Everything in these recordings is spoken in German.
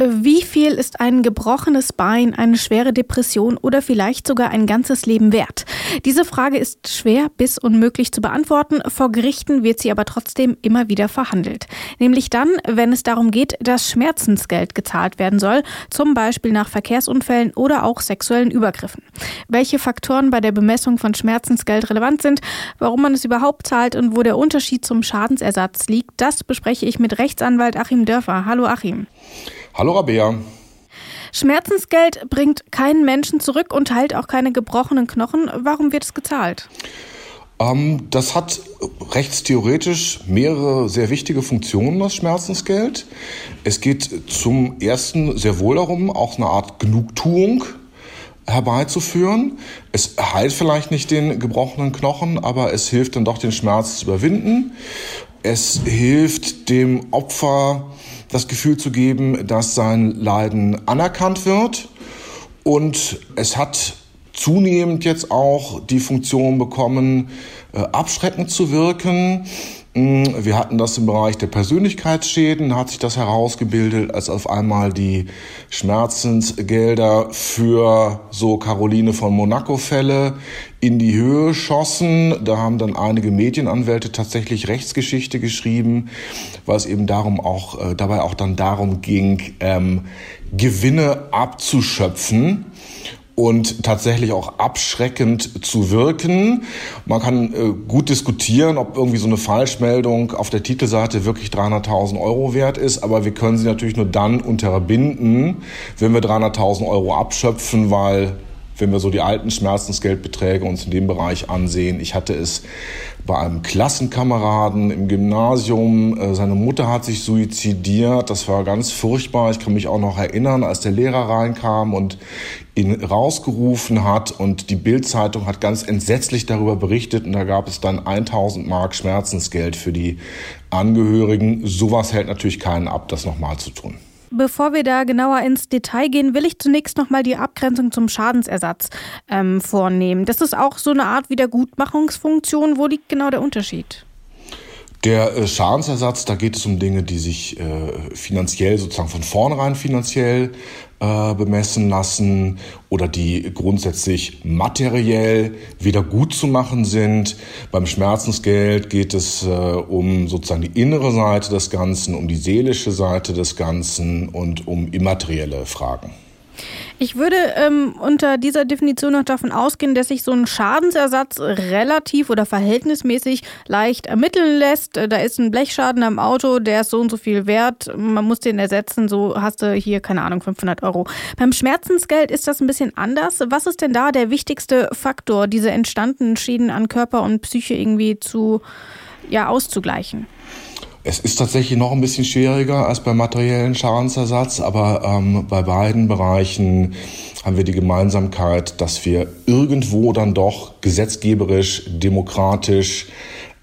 Wie viel ist ein gebrochenes Bein, eine schwere Depression oder vielleicht sogar ein ganzes Leben wert? Diese Frage ist schwer bis unmöglich zu beantworten. Vor Gerichten wird sie aber trotzdem immer wieder verhandelt. Nämlich dann, wenn es darum geht, dass Schmerzensgeld gezahlt werden soll, zum Beispiel nach Verkehrsunfällen oder auch sexuellen Übergriffen. Welche Faktoren bei der Bemessung von Schmerzensgeld relevant sind, warum man es überhaupt zahlt und wo der Unterschied zum Schadensersatz liegt, das bespreche ich mit Rechtsanwalt Achim Dörfer. Hallo Achim. Hallo Rabea. Schmerzensgeld bringt keinen Menschen zurück und heilt auch keine gebrochenen Knochen. Warum wird es gezahlt? Ähm, das hat rechtstheoretisch mehrere sehr wichtige Funktionen, das Schmerzensgeld. Es geht zum ersten sehr wohl darum, auch eine Art Genugtuung herbeizuführen. Es heilt vielleicht nicht den gebrochenen Knochen, aber es hilft dann doch, den Schmerz zu überwinden. Es hilft dem Opfer, das Gefühl zu geben, dass sein Leiden anerkannt wird. Und es hat zunehmend jetzt auch die Funktion bekommen, äh, abschreckend zu wirken. Mm, wir hatten das im Bereich der Persönlichkeitsschäden, hat sich das herausgebildet, als auf einmal die Schmerzensgelder für so Caroline von Monaco-Fälle in die Höhe schossen. Da haben dann einige Medienanwälte tatsächlich Rechtsgeschichte geschrieben, weil es eben darum auch, äh, dabei auch dann darum ging, ähm, Gewinne abzuschöpfen und tatsächlich auch abschreckend zu wirken. Man kann äh, gut diskutieren, ob irgendwie so eine Falschmeldung auf der Titelseite wirklich 300.000 Euro wert ist, aber wir können sie natürlich nur dann unterbinden, wenn wir 300.000 Euro abschöpfen, weil wenn wir so die alten Schmerzensgeldbeträge uns in dem Bereich ansehen. Ich hatte es bei einem Klassenkameraden im Gymnasium. Äh, seine Mutter hat sich suizidiert. Das war ganz furchtbar. Ich kann mich auch noch erinnern, als der Lehrer reinkam und ihn rausgerufen hat und die Bildzeitung hat ganz entsetzlich darüber berichtet und da gab es dann 1000 Mark Schmerzensgeld für die Angehörigen. Sowas hält natürlich keinen ab, das nochmal zu tun. Bevor wir da genauer ins Detail gehen, will ich zunächst nochmal die Abgrenzung zum Schadensersatz ähm, vornehmen. Das ist auch so eine Art Wiedergutmachungsfunktion. Wo liegt genau der Unterschied? Der äh, Schadensersatz, da geht es um Dinge, die sich äh, finanziell sozusagen von vornherein finanziell äh, bemessen lassen oder die grundsätzlich materiell wieder gut zu machen sind. Beim Schmerzensgeld geht es äh, um sozusagen die innere Seite des Ganzen, um die seelische Seite des Ganzen und um immaterielle Fragen. Ich würde ähm, unter dieser Definition noch davon ausgehen, dass sich so ein Schadensersatz relativ oder verhältnismäßig leicht ermitteln lässt. Äh, da ist ein Blechschaden am Auto, der ist so und so viel wert. Man muss den ersetzen, so hast du hier, keine Ahnung, 500 Euro. Beim Schmerzensgeld ist das ein bisschen anders. Was ist denn da der wichtigste Faktor, diese entstandenen Schäden an Körper und Psyche irgendwie zu, ja, auszugleichen? Es ist tatsächlich noch ein bisschen schwieriger als beim materiellen Schadensersatz, aber ähm, bei beiden Bereichen haben wir die Gemeinsamkeit, dass wir irgendwo dann doch gesetzgeberisch, demokratisch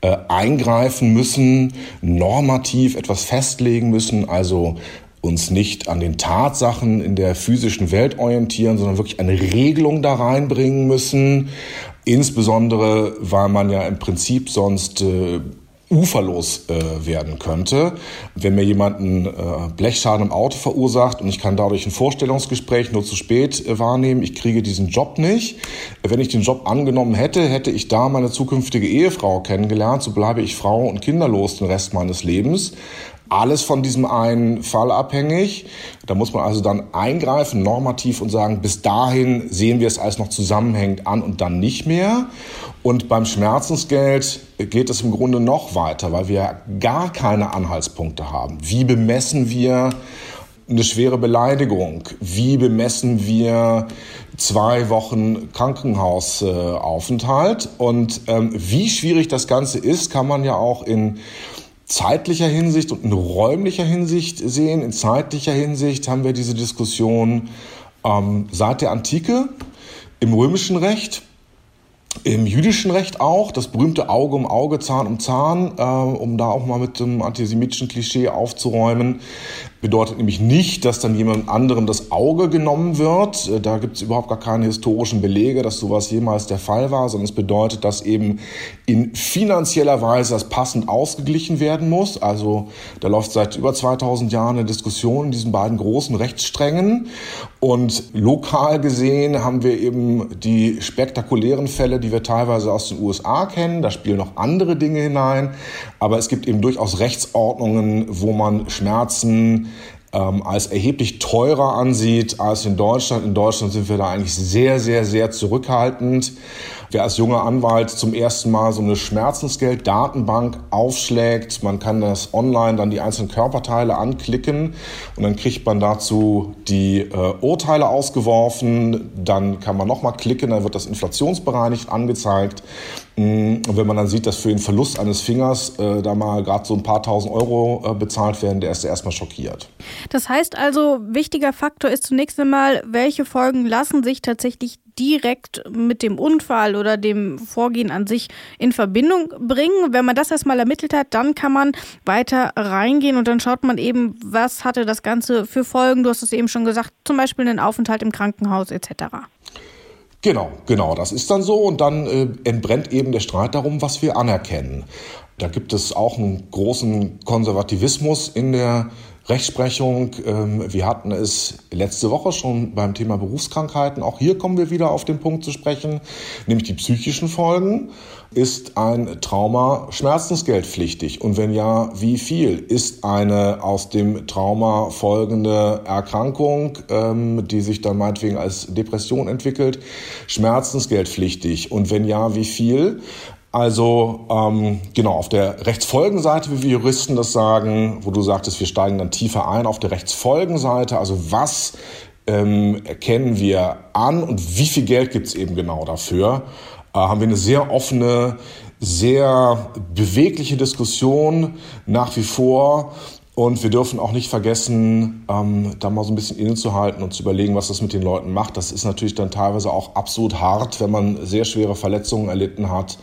äh, eingreifen müssen, normativ etwas festlegen müssen, also uns nicht an den Tatsachen in der physischen Welt orientieren, sondern wirklich eine Regelung da reinbringen müssen. Insbesondere, weil man ja im Prinzip sonst äh, uferlos äh, werden könnte. Wenn mir jemand einen äh, Blechschaden im Auto verursacht und ich kann dadurch ein Vorstellungsgespräch nur zu spät äh, wahrnehmen, ich kriege diesen Job nicht. Wenn ich den Job angenommen hätte, hätte ich da meine zukünftige Ehefrau kennengelernt, so bleibe ich Frau und kinderlos den Rest meines Lebens alles von diesem einen Fall abhängig. Da muss man also dann eingreifen, normativ und sagen, bis dahin sehen wir es als noch zusammenhängend an und dann nicht mehr. Und beim Schmerzensgeld geht es im Grunde noch weiter, weil wir gar keine Anhaltspunkte haben. Wie bemessen wir eine schwere Beleidigung? Wie bemessen wir zwei Wochen Krankenhausaufenthalt? Und ähm, wie schwierig das Ganze ist, kann man ja auch in zeitlicher Hinsicht und in räumlicher Hinsicht sehen. In zeitlicher Hinsicht haben wir diese Diskussion ähm, seit der Antike im römischen Recht im jüdischen Recht auch, das berühmte Auge um Auge, Zahn um Zahn, äh, um da auch mal mit dem antisemitischen Klischee aufzuräumen. Bedeutet nämlich nicht, dass dann jemand anderem das Auge genommen wird. Äh, da gibt es überhaupt gar keine historischen Belege, dass sowas jemals der Fall war, sondern es bedeutet, dass eben in finanzieller Weise das passend ausgeglichen werden muss. Also da läuft seit über 2000 Jahren eine Diskussion in diesen beiden großen Rechtssträngen. Und lokal gesehen haben wir eben die spektakulären Fälle, die wir teilweise aus den USA kennen. Da spielen noch andere Dinge hinein. Aber es gibt eben durchaus Rechtsordnungen, wo man Schmerzen ähm, als erheblich teurer ansieht als in Deutschland. In Deutschland sind wir da eigentlich sehr, sehr, sehr zurückhaltend. Wer als junger Anwalt zum ersten Mal so eine Schmerzensgeld-Datenbank aufschlägt, man kann das online dann die einzelnen Körperteile anklicken und dann kriegt man dazu die äh, Urteile ausgeworfen. Dann kann man nochmal klicken, dann wird das inflationsbereinigt angezeigt. Mm, und wenn man dann sieht, dass für den Verlust eines Fingers äh, da mal gerade so ein paar tausend Euro äh, bezahlt werden, der ist erstmal schockiert. Das heißt also, wichtiger Faktor ist zunächst einmal, welche Folgen lassen sich tatsächlich direkt mit dem Unfall oder dem Vorgehen an sich in Verbindung bringen. Wenn man das erstmal ermittelt hat, dann kann man weiter reingehen und dann schaut man eben, was hatte das Ganze für Folgen. Du hast es eben schon gesagt, zum Beispiel einen Aufenthalt im Krankenhaus etc. Genau, genau, das ist dann so und dann äh, entbrennt eben der Streit darum, was wir anerkennen. Da gibt es auch einen großen Konservativismus in der Rechtsprechung. Ähm, wir hatten es letzte Woche schon beim Thema Berufskrankheiten. Auch hier kommen wir wieder auf den Punkt zu sprechen, nämlich die psychischen Folgen. Ist ein Trauma schmerzensgeldpflichtig? Und wenn ja, wie viel? Ist eine aus dem Trauma folgende Erkrankung, ähm, die sich dann meinetwegen als Depression entwickelt, schmerzensgeldpflichtig? Und wenn ja, wie viel? Also ähm, genau, auf der Rechtsfolgenseite, wie wir Juristen das sagen, wo du sagtest, wir steigen dann tiefer ein, auf der Rechtsfolgenseite, also was ähm, erkennen wir an und wie viel Geld gibt es eben genau dafür, äh, haben wir eine sehr offene, sehr bewegliche Diskussion nach wie vor. Und wir dürfen auch nicht vergessen, ähm, da mal so ein bisschen innezuhalten und zu überlegen, was das mit den Leuten macht. Das ist natürlich dann teilweise auch absolut hart, wenn man sehr schwere Verletzungen erlitten hat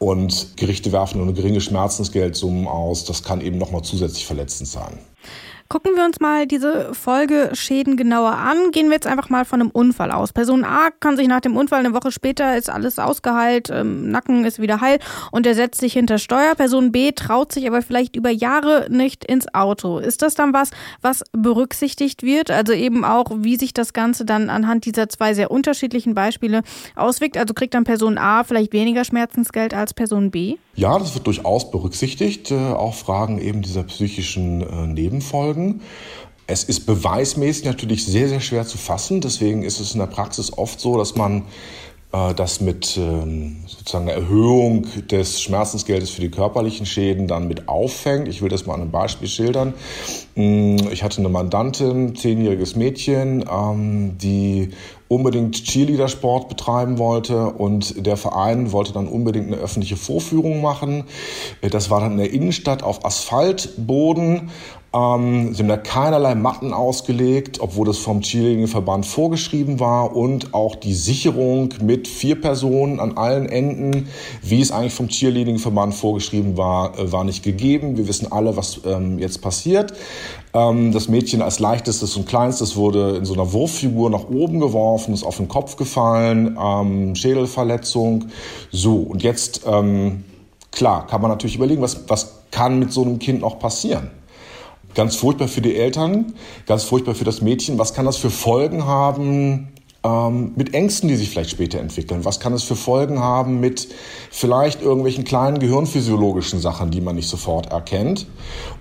und Gerichte werfen nur eine geringe Schmerzensgeldsummen aus. Das kann eben nochmal zusätzlich verletzend sein. Gucken wir uns mal diese Folgeschäden genauer an. Gehen wir jetzt einfach mal von einem Unfall aus. Person A kann sich nach dem Unfall eine Woche später ist alles ausgeheilt, ähm, Nacken ist wieder heil und er setzt sich hinter Steuer. Person B traut sich aber vielleicht über Jahre nicht ins Auto. Ist das dann was, was berücksichtigt wird? Also eben auch, wie sich das Ganze dann anhand dieser zwei sehr unterschiedlichen Beispiele auswirkt? Also kriegt dann Person A vielleicht weniger Schmerzensgeld als Person B? Ja, das wird durchaus berücksichtigt. Äh, auch Fragen eben dieser psychischen äh, Nebenfolgen. Es ist beweismäßig natürlich sehr, sehr schwer zu fassen. Deswegen ist es in der Praxis oft so, dass man äh, das mit ähm, sozusagen einer Erhöhung des Schmerzensgeldes für die körperlichen Schäden dann mit auffängt. Ich will das mal an einem Beispiel schildern. Mm, ich hatte eine Mandantin, zehnjähriges Mädchen, ähm, die unbedingt Cheerleader-Sport betreiben wollte und der Verein wollte dann unbedingt eine öffentliche Vorführung machen. Das war dann in der Innenstadt auf Asphaltboden ähm, sie haben da keinerlei Matten ausgelegt, obwohl das vom Cheerleading-Verband vorgeschrieben war und auch die Sicherung mit vier Personen an allen Enden, wie es eigentlich vom Cheerleading-Verband vorgeschrieben war, äh, war nicht gegeben. Wir wissen alle, was ähm, jetzt passiert. Ähm, das Mädchen als leichtestes und kleinstes wurde in so einer Wurffigur nach oben geworfen, ist auf den Kopf gefallen, ähm, Schädelverletzung. So, und jetzt, ähm, klar, kann man natürlich überlegen, was, was kann mit so einem Kind noch passieren? Ganz furchtbar für die Eltern, ganz furchtbar für das Mädchen. Was kann das für Folgen haben ähm, mit Ängsten, die sich vielleicht später entwickeln? Was kann es für Folgen haben mit vielleicht irgendwelchen kleinen gehirnphysiologischen Sachen, die man nicht sofort erkennt?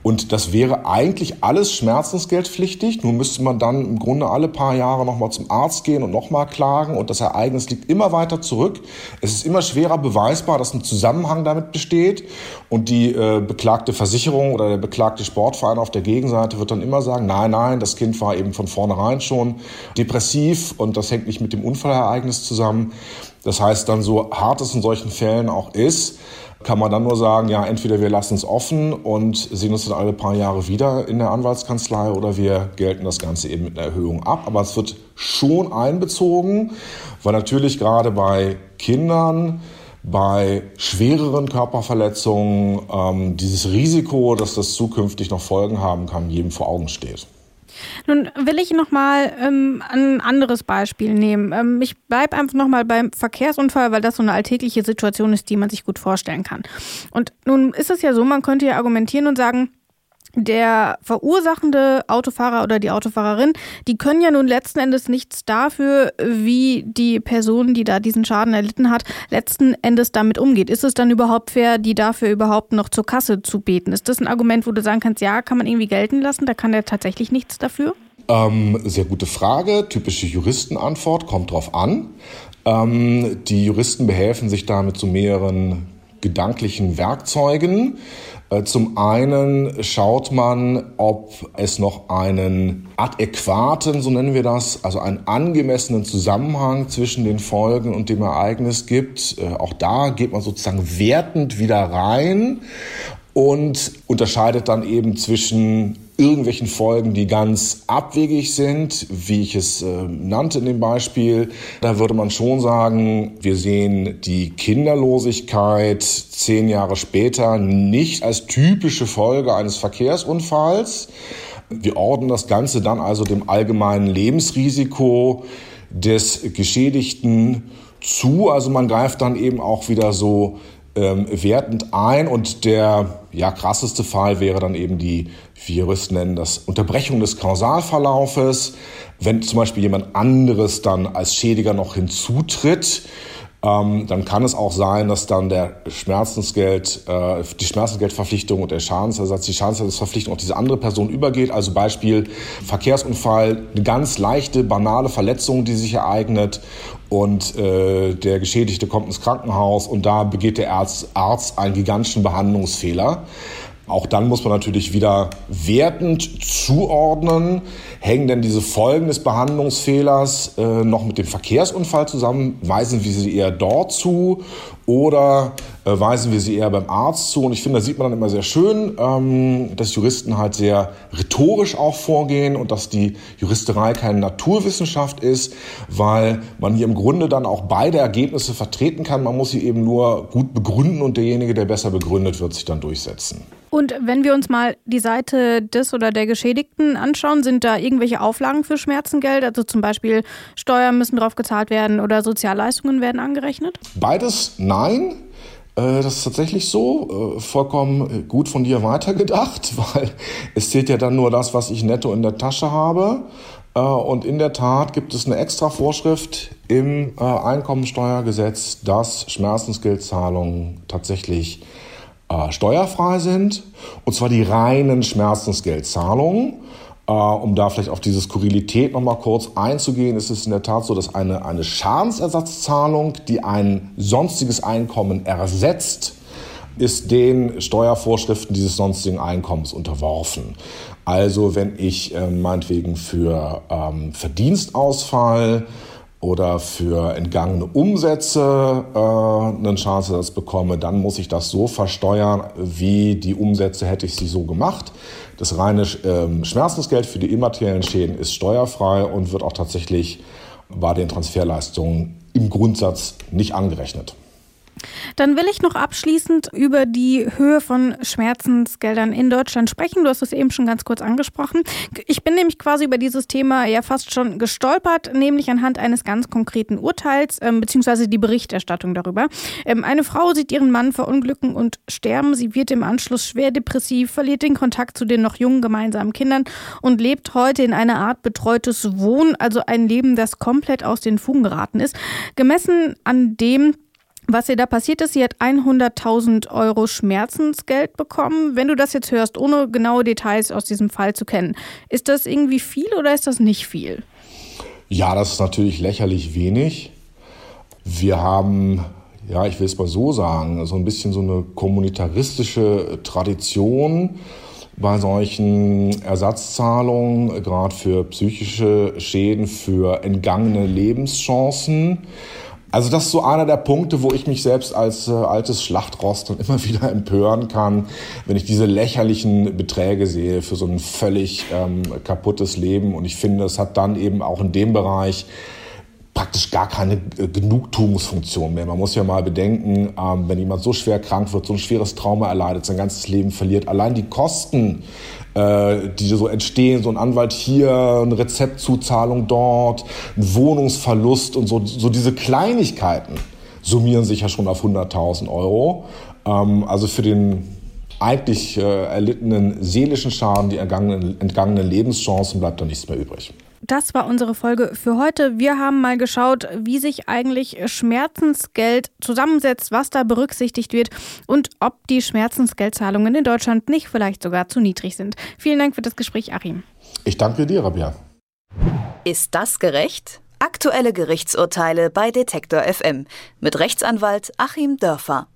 Und das wäre eigentlich alles schmerzensgeldpflichtig. Nur müsste man dann im Grunde alle paar Jahre nochmal zum Arzt gehen und nochmal klagen. Und das Ereignis liegt immer weiter zurück. Es ist immer schwerer beweisbar, dass ein Zusammenhang damit besteht. Und die äh, beklagte Versicherung oder der beklagte Sportverein auf der Gegenseite wird dann immer sagen, nein, nein, das Kind war eben von vornherein schon depressiv und das hängt nicht mit dem Unfallereignis zusammen. Das heißt dann, so hart es in solchen Fällen auch ist, kann man dann nur sagen, ja, entweder wir lassen es offen und sehen uns dann alle paar Jahre wieder in der Anwaltskanzlei oder wir gelten das Ganze eben mit einer Erhöhung ab. Aber es wird schon einbezogen, weil natürlich gerade bei Kindern, bei schwereren Körperverletzungen ähm, dieses Risiko, dass das zukünftig noch Folgen haben kann, jedem vor Augen steht. Nun will ich nochmal ähm, ein anderes Beispiel nehmen. Ähm, ich bleibe einfach nochmal beim Verkehrsunfall, weil das so eine alltägliche Situation ist, die man sich gut vorstellen kann. Und nun ist es ja so, man könnte ja argumentieren und sagen, der verursachende Autofahrer oder die Autofahrerin, die können ja nun letzten Endes nichts dafür, wie die Person, die da diesen Schaden erlitten hat, letzten Endes damit umgeht. Ist es dann überhaupt fair, die dafür überhaupt noch zur Kasse zu beten? Ist das ein Argument, wo du sagen kannst, ja, kann man irgendwie gelten lassen, da kann der tatsächlich nichts dafür? Ähm, sehr gute Frage, typische Juristenantwort, kommt drauf an. Ähm, die Juristen behelfen sich da mit so mehreren gedanklichen Werkzeugen. Äh, zum einen schaut man, ob es noch einen adäquaten, so nennen wir das, also einen angemessenen Zusammenhang zwischen den Folgen und dem Ereignis gibt. Äh, auch da geht man sozusagen wertend wieder rein und unterscheidet dann eben zwischen irgendwelchen Folgen, die ganz abwegig sind, wie ich es äh, nannte in dem Beispiel. Da würde man schon sagen, wir sehen die Kinderlosigkeit zehn Jahre später nicht als typische Folge eines Verkehrsunfalls. Wir ordnen das Ganze dann also dem allgemeinen Lebensrisiko des Geschädigten zu. Also man greift dann eben auch wieder so ähm, wertend ein und der ja, krasseste Fall wäre dann eben die, wie Juristen nennen das, Unterbrechung des Kausalverlaufes. Wenn zum Beispiel jemand anderes dann als Schädiger noch hinzutritt, ähm, dann kann es auch sein, dass dann der Schmerzensgeld, äh, die Schmerzensgeldverpflichtung und der Schadensersatz, die Schadensersatzverpflichtung auf diese andere Person übergeht. Also Beispiel Verkehrsunfall, eine ganz leichte, banale Verletzung, die sich ereignet und äh, der Geschädigte kommt ins Krankenhaus und da begeht der Arzt, Arzt einen gigantischen Behandlungsfehler. Auch dann muss man natürlich wieder wertend zuordnen. Hängen denn diese Folgen des Behandlungsfehlers äh, noch mit dem Verkehrsunfall zusammen? Weisen wir sie eher dort zu oder äh, weisen wir sie eher beim Arzt zu? Und ich finde, da sieht man dann immer sehr schön, ähm, dass Juristen halt sehr rhetorisch auch vorgehen und dass die Juristerei keine Naturwissenschaft ist, weil man hier im Grunde dann auch beide Ergebnisse vertreten kann. Man muss sie eben nur gut begründen und derjenige, der besser begründet wird, sich dann durchsetzen. Und wenn wir uns mal die Seite des oder der Geschädigten anschauen, sind da irgendwelche Auflagen für Schmerzengeld? Also zum Beispiel Steuern müssen drauf gezahlt werden oder Sozialleistungen werden angerechnet? Beides nein. Äh, das ist tatsächlich so, äh, vollkommen gut von dir weitergedacht, weil es zählt ja dann nur das, was ich netto in der Tasche habe. Äh, und in der Tat gibt es eine extra Vorschrift im Einkommensteuergesetz, dass Schmerzensgeldzahlungen tatsächlich äh, steuerfrei sind, und zwar die reinen Schmerzensgeldzahlungen. Äh, um da vielleicht auf diese Skurrilität nochmal kurz einzugehen, ist es in der Tat so, dass eine, eine Schadensersatzzahlung, die ein sonstiges Einkommen ersetzt, ist den Steuervorschriften dieses sonstigen Einkommens unterworfen. Also wenn ich äh, meinetwegen für ähm, Verdienstausfall oder für entgangene Umsätze äh, einen Schadensersatz bekomme, dann muss ich das so versteuern, wie die Umsätze hätte ich sie so gemacht. Das reine äh, Schmerzensgeld für die immateriellen Schäden ist steuerfrei und wird auch tatsächlich bei den Transferleistungen im Grundsatz nicht angerechnet. Dann will ich noch abschließend über die Höhe von Schmerzensgeldern in Deutschland sprechen. Du hast es eben schon ganz kurz angesprochen. Ich bin nämlich quasi über dieses Thema ja fast schon gestolpert, nämlich anhand eines ganz konkreten Urteils ähm, beziehungsweise die Berichterstattung darüber. Ähm, eine Frau sieht ihren Mann verunglücken und sterben. Sie wird im Anschluss schwer depressiv, verliert den Kontakt zu den noch jungen gemeinsamen Kindern und lebt heute in einer Art betreutes Wohnen, also ein Leben, das komplett aus den Fugen geraten ist. Gemessen an dem, was ihr da passiert ist, sie hat 100.000 Euro Schmerzensgeld bekommen. Wenn du das jetzt hörst, ohne genaue Details aus diesem Fall zu kennen, ist das irgendwie viel oder ist das nicht viel? Ja, das ist natürlich lächerlich wenig. Wir haben, ja, ich will es mal so sagen, so ein bisschen so eine kommunitaristische Tradition bei solchen Ersatzzahlungen, gerade für psychische Schäden, für entgangene Lebenschancen. Also das ist so einer der Punkte, wo ich mich selbst als äh, altes Schlachtrost dann immer wieder empören kann, wenn ich diese lächerlichen Beträge sehe für so ein völlig ähm, kaputtes Leben. Und ich finde, es hat dann eben auch in dem Bereich praktisch gar keine Genugtuungsfunktion mehr. Man muss ja mal bedenken, ähm, wenn jemand so schwer krank wird, so ein schweres Trauma erleidet, sein ganzes Leben verliert, allein die Kosten, äh, die so entstehen, so ein Anwalt hier, eine Rezeptzuzahlung dort, ein Wohnungsverlust und so, so diese Kleinigkeiten summieren sich ja schon auf 100.000 Euro. Ähm, also für den eigentlich äh, erlittenen seelischen Schaden, die entgangenen, entgangenen Lebenschancen bleibt da nichts mehr übrig. Das war unsere Folge für heute. Wir haben mal geschaut, wie sich eigentlich Schmerzensgeld zusammensetzt, was da berücksichtigt wird und ob die Schmerzensgeldzahlungen in Deutschland nicht vielleicht sogar zu niedrig sind. Vielen Dank für das Gespräch, Achim. Ich danke dir, Rabia. Ist das gerecht? Aktuelle Gerichtsurteile bei Detektor FM mit Rechtsanwalt Achim Dörfer.